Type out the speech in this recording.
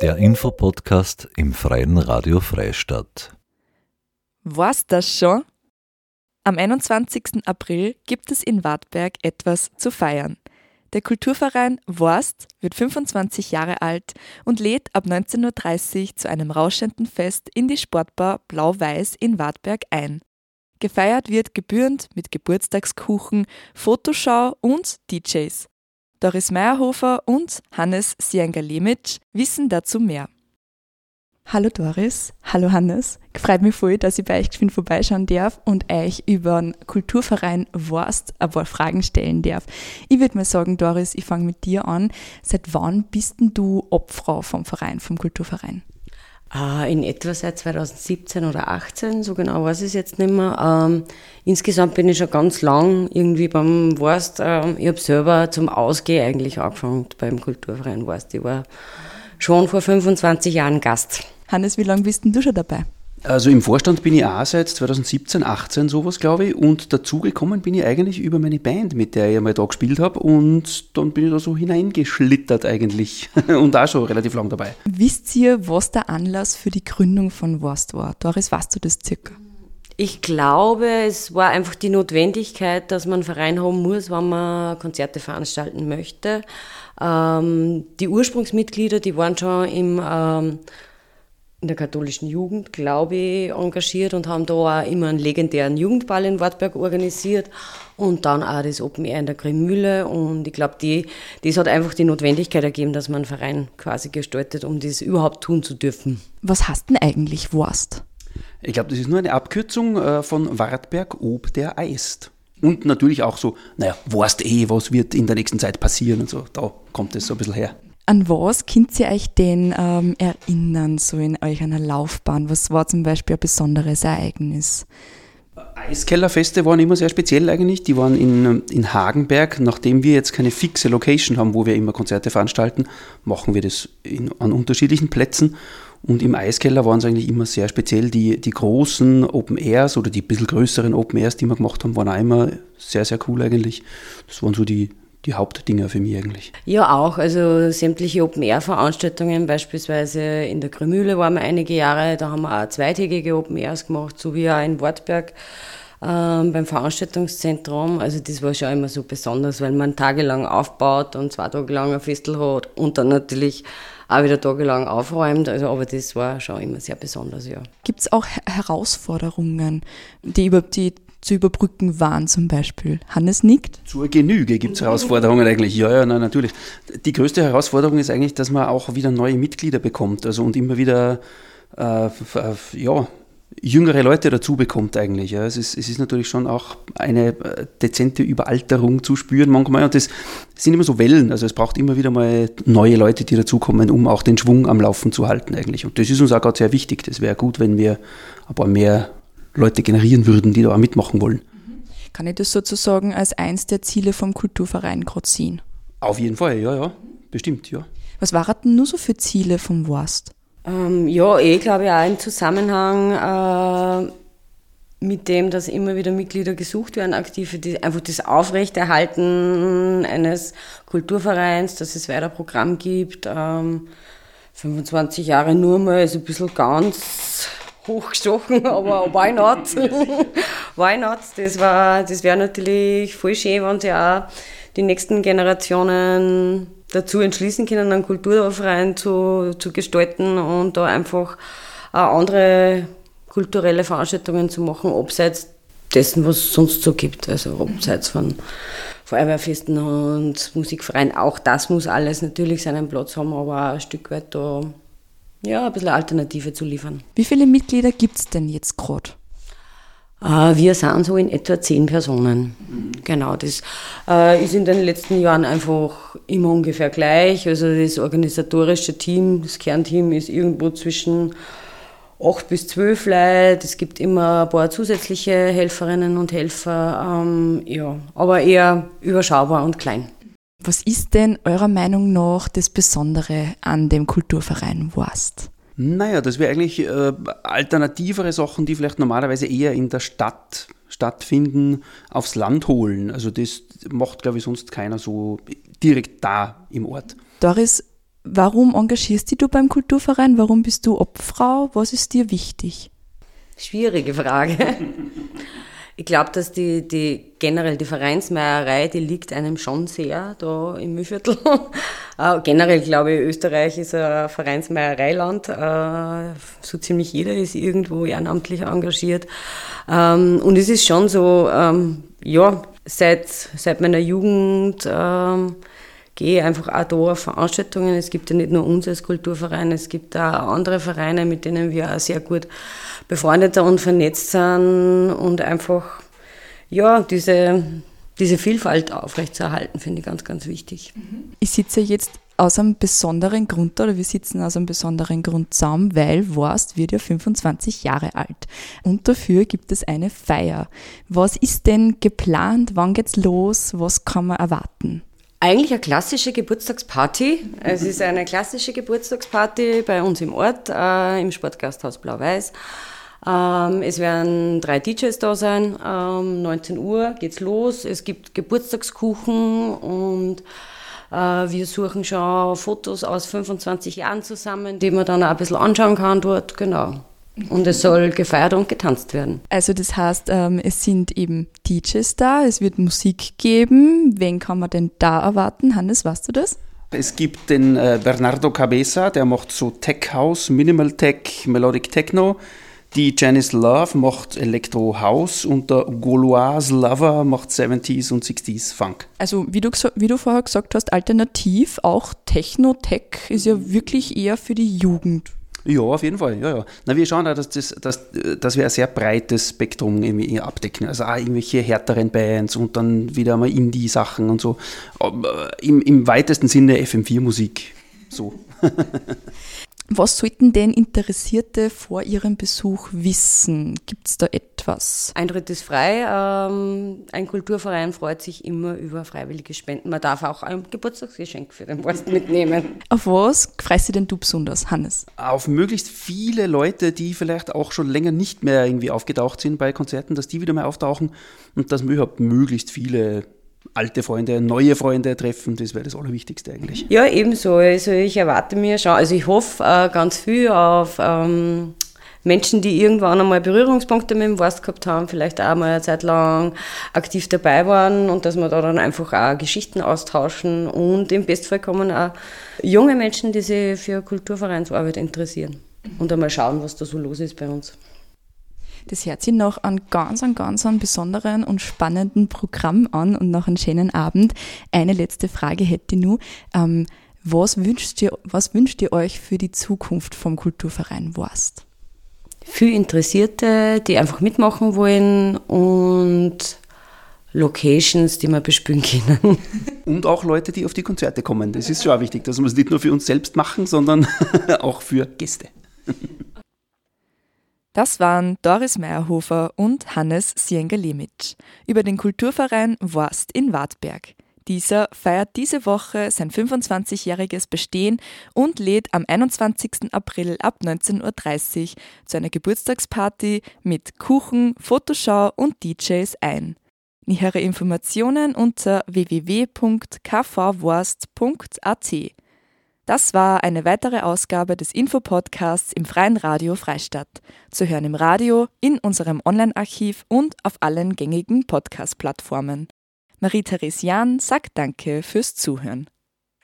Der Infopodcast im Freien Radio Freistadt. War's das schon? Am 21. April gibt es in Wartberg etwas zu feiern. Der Kulturverein Worst wird 25 Jahre alt und lädt ab 19.30 Uhr zu einem rauschenden Fest in die Sportbar Blau-Weiß in Wartberg ein. Gefeiert wird gebührend mit Geburtstagskuchen, Fotoschau und DJs. Doris Meyerhofer und Hannes Siengalemic wissen dazu mehr. Hallo Doris, hallo Hannes. Freut mich voll, dass ich bei euch geschwind vorbeischauen darf und euch über den Kulturverein Worst ein paar Fragen stellen darf. Ich würde mal sagen, Doris, ich fange mit dir an. Seit wann bist denn du Obfrau vom Verein, vom Kulturverein? Äh, in etwa seit 2017 oder 18, so genau weiß ich es jetzt nicht mehr. Ähm, insgesamt bin ich schon ganz lang irgendwie beim Wurst. Ähm, ich habe selber zum Ausgehen eigentlich angefangen beim Kulturverein Wurst. Ich war schon vor 25 Jahren Gast. Hannes, wie lange bist denn du schon dabei? Also im Vorstand bin ich auch seit 2017, 18 sowas, glaube ich. Und dazugekommen bin ich eigentlich über meine Band, mit der ich einmal da gespielt habe. Und dann bin ich da so hineingeschlittert eigentlich. und auch schon relativ lang dabei. Wisst ihr, was der Anlass für die Gründung von Worst war? Doris, weißt du das circa? Ich glaube, es war einfach die Notwendigkeit, dass man einen Verein haben muss, wenn man Konzerte veranstalten möchte. Ähm, die Ursprungsmitglieder, die waren schon im ähm, in der katholischen Jugend, glaube ich, engagiert und haben da auch immer einen legendären Jugendball in Wartberg organisiert und dann auch das Open Air in der Grimmühle und ich glaube, die, das hat einfach die Notwendigkeit ergeben, dass man einen Verein quasi gestaltet, um das überhaupt tun zu dürfen. Was hast denn eigentlich Wurst? Ich glaube, das ist nur eine Abkürzung äh, von Wartberg ob der Eist. Und natürlich auch so, naja, Wurst eh, was wird in der nächsten Zeit passieren und so. Da kommt es so ein bisschen her. An was könnt ihr euch denn ähm, erinnern, so in euch einer Laufbahn? Was war zum Beispiel ein besonderes Ereignis? Eiskellerfeste waren immer sehr speziell eigentlich. Die waren in, in Hagenberg. Nachdem wir jetzt keine fixe Location haben, wo wir immer Konzerte veranstalten, machen wir das in, an unterschiedlichen Plätzen. Und im Eiskeller waren es eigentlich immer sehr speziell. Die, die großen Open Airs oder die bisschen größeren Open Airs, die wir gemacht haben, waren auch immer sehr, sehr cool eigentlich. Das waren so die, die Hauptdinger für mich eigentlich. Ja, auch. Also sämtliche Open-Air-Veranstaltungen, beispielsweise in der Grümühle waren wir einige Jahre, da haben wir auch zweitägige Open-Airs gemacht, so wie auch in Wartberg ähm, beim Veranstaltungszentrum. Also das war schon immer so besonders, weil man tagelang aufbaut und zwei Tage lang ein Festel hat und dann natürlich auch wieder tagelang aufräumt. Also, aber das war schon immer sehr besonders, ja. Gibt es auch Herausforderungen, die über die zu überbrücken waren zum Beispiel? Hannes nickt. Zur Genüge gibt es Herausforderungen eigentlich. Ja, ja, nein, natürlich. Die größte Herausforderung ist eigentlich, dass man auch wieder neue Mitglieder bekommt also und immer wieder äh, ja, jüngere Leute dazu bekommt eigentlich. Ja. Es, ist, es ist natürlich schon auch eine äh, dezente Überalterung zu spüren manchmal und das sind immer so Wellen. Also es braucht immer wieder mal neue Leute, die dazukommen, um auch den Schwung am Laufen zu halten eigentlich. Und das ist uns auch gerade sehr wichtig. Das wäre gut, wenn wir ein paar mehr Leute generieren würden, die da auch mitmachen wollen. Kann ich das sozusagen als eins der Ziele vom Kulturverein gerade sehen? Auf jeden Fall, ja, ja, bestimmt, ja. Was waren denn nur so für Ziele vom Wurst? Ähm, ja, ich glaube auch im Zusammenhang äh, mit dem, dass immer wieder Mitglieder gesucht werden, aktive, die einfach das Aufrechterhalten eines Kulturvereins, dass es weiter Programm gibt. Ähm, 25 Jahre nur mal ist ein bisschen ganz hochgestochen, aber why not? why not? Das, das wäre natürlich voll schön, wenn sich auch die nächsten Generationen dazu entschließen können, einen Kulturverein zu, zu gestalten und da einfach auch andere kulturelle Veranstaltungen zu machen, abseits dessen, was es sonst so gibt. Also abseits von Feuerwehrfesten und Musikvereinen. Auch das muss alles natürlich seinen Platz haben, aber ein Stück weit da ja, ein bisschen Alternative zu liefern. Wie viele Mitglieder gibt es denn jetzt gerade? Äh, wir sind so in etwa zehn Personen. Genau, das äh, ist in den letzten Jahren einfach immer ungefähr gleich. Also das organisatorische Team, das Kernteam ist irgendwo zwischen acht bis zwölf Leute. Es gibt immer ein paar zusätzliche Helferinnen und Helfer. Ähm, ja, aber eher überschaubar und klein. Was ist denn eurer Meinung nach das Besondere an dem Kulturverein Wurst? Naja, das wäre eigentlich äh, alternativere Sachen, die vielleicht normalerweise eher in der Stadt stattfinden, aufs Land holen. Also das macht, glaube ich, sonst keiner so direkt da im Ort. Doris, Warum engagierst dich du beim Kulturverein? Warum bist du Obfrau? Was ist dir wichtig? Schwierige Frage. Ich glaube, dass die, die generell die Vereinsmeierei, die liegt einem schon sehr da im Mühlviertel. äh, generell glaube ich, Österreich ist ein Vereinsmeiereiland. Äh, so ziemlich jeder ist irgendwo ehrenamtlich engagiert. Ähm, und es ist schon so, ähm, ja, seit, seit meiner Jugend ähm, gehe einfach auch da auf Veranstaltungen. Es gibt ja nicht nur uns als Kulturverein, es gibt auch andere Vereine, mit denen wir auch sehr gut befreundet und vernetzt sind und einfach, ja, diese, diese Vielfalt aufrechtzuerhalten, finde ich ganz, ganz wichtig. Ich sitze jetzt aus einem besonderen Grund oder wir sitzen aus einem besonderen Grund zusammen, weil Worst wird ja 25 Jahre alt. Und dafür gibt es eine Feier. Was ist denn geplant? Wann geht's los? Was kann man erwarten? Eigentlich eine klassische Geburtstagsparty. Es ist eine klassische Geburtstagsparty bei uns im Ort, äh, im Sportgasthaus Blau-Weiß. Ähm, es werden drei DJs da sein. Ähm, 19 Uhr geht's los. Es gibt Geburtstagskuchen und äh, wir suchen schon Fotos aus 25 Jahren zusammen, die man dann auch ein bisschen anschauen kann dort. Genau. Und es soll gefeiert und getanzt werden. Also das heißt, ähm, es sind eben DJs da, es wird Musik geben. Wen kann man denn da erwarten? Hannes, weißt du das? Es gibt den äh, Bernardo Cabeza, der macht so Tech House, Minimal Tech, Melodic Techno. Die Janice Love macht Electro House und der Gauloise Lover macht 70s und 60s Funk. Also wie du, wie du vorher gesagt hast, alternativ auch Techno, Tech ist ja wirklich eher für die Jugend. Ja, auf jeden Fall. Ja, ja. Na, wir schauen auch, dass, das, dass, dass wir ein sehr breites Spektrum irgendwie abdecken. Also auch irgendwelche härteren Bands und dann wieder mal Indie-Sachen und so. Aber im, Im weitesten Sinne FM4-Musik. So. Was sollten denn Interessierte vor ihrem Besuch wissen? Gibt es da etwas? Eintritt ist frei. Ähm, ein Kulturverein freut sich immer über freiwillige Spenden. Man darf auch ein Geburtstagsgeschenk für den Wurst mitnehmen. Auf was freust du denn du besonders, Hannes? Auf möglichst viele Leute, die vielleicht auch schon länger nicht mehr irgendwie aufgetaucht sind bei Konzerten, dass die wieder mal auftauchen und dass wir überhaupt möglichst viele alte Freunde, neue Freunde treffen, das wäre das Allerwichtigste eigentlich. Ja, ebenso. Also ich erwarte mir schon, also ich hoffe äh, ganz viel auf ähm, Menschen, die irgendwann einmal Berührungspunkte mit dem Wurst gehabt haben, vielleicht auch mal eine Zeit lang aktiv dabei waren und dass wir da dann einfach auch Geschichten austauschen und im Bestfall kommen auch junge Menschen, die sich für Kulturvereinsarbeit interessieren und einmal schauen, was da so los ist bei uns. Das hört sich noch an ganz, an ganz an besonderen und spannenden Programm an und noch einen schönen Abend. Eine letzte Frage hätte ich nur. Ähm, was wünscht ihr, was wünscht ihr euch für die Zukunft vom Kulturverein Worst? Viel Interessierte, die einfach mitmachen wollen und Locations, die wir bespielen können. Und auch Leute, die auf die Konzerte kommen. Das ist schon auch wichtig, dass wir es nicht nur für uns selbst machen, sondern auch für Gäste. Das waren Doris Meyerhofer und Hannes Siengalemic über den Kulturverein Worst in Wartberg. Dieser feiert diese Woche sein 25-jähriges Bestehen und lädt am 21. April ab 19.30 Uhr zu einer Geburtstagsparty mit Kuchen, Fotoschau und DJs ein. Nähere Informationen unter www.kvworst.at. Das war eine weitere Ausgabe des Infopodcasts im Freien Radio Freistadt. Zu hören im Radio, in unserem Online-Archiv und auf allen gängigen Podcast-Plattformen. Marie-Therese Jahn sagt Danke fürs Zuhören.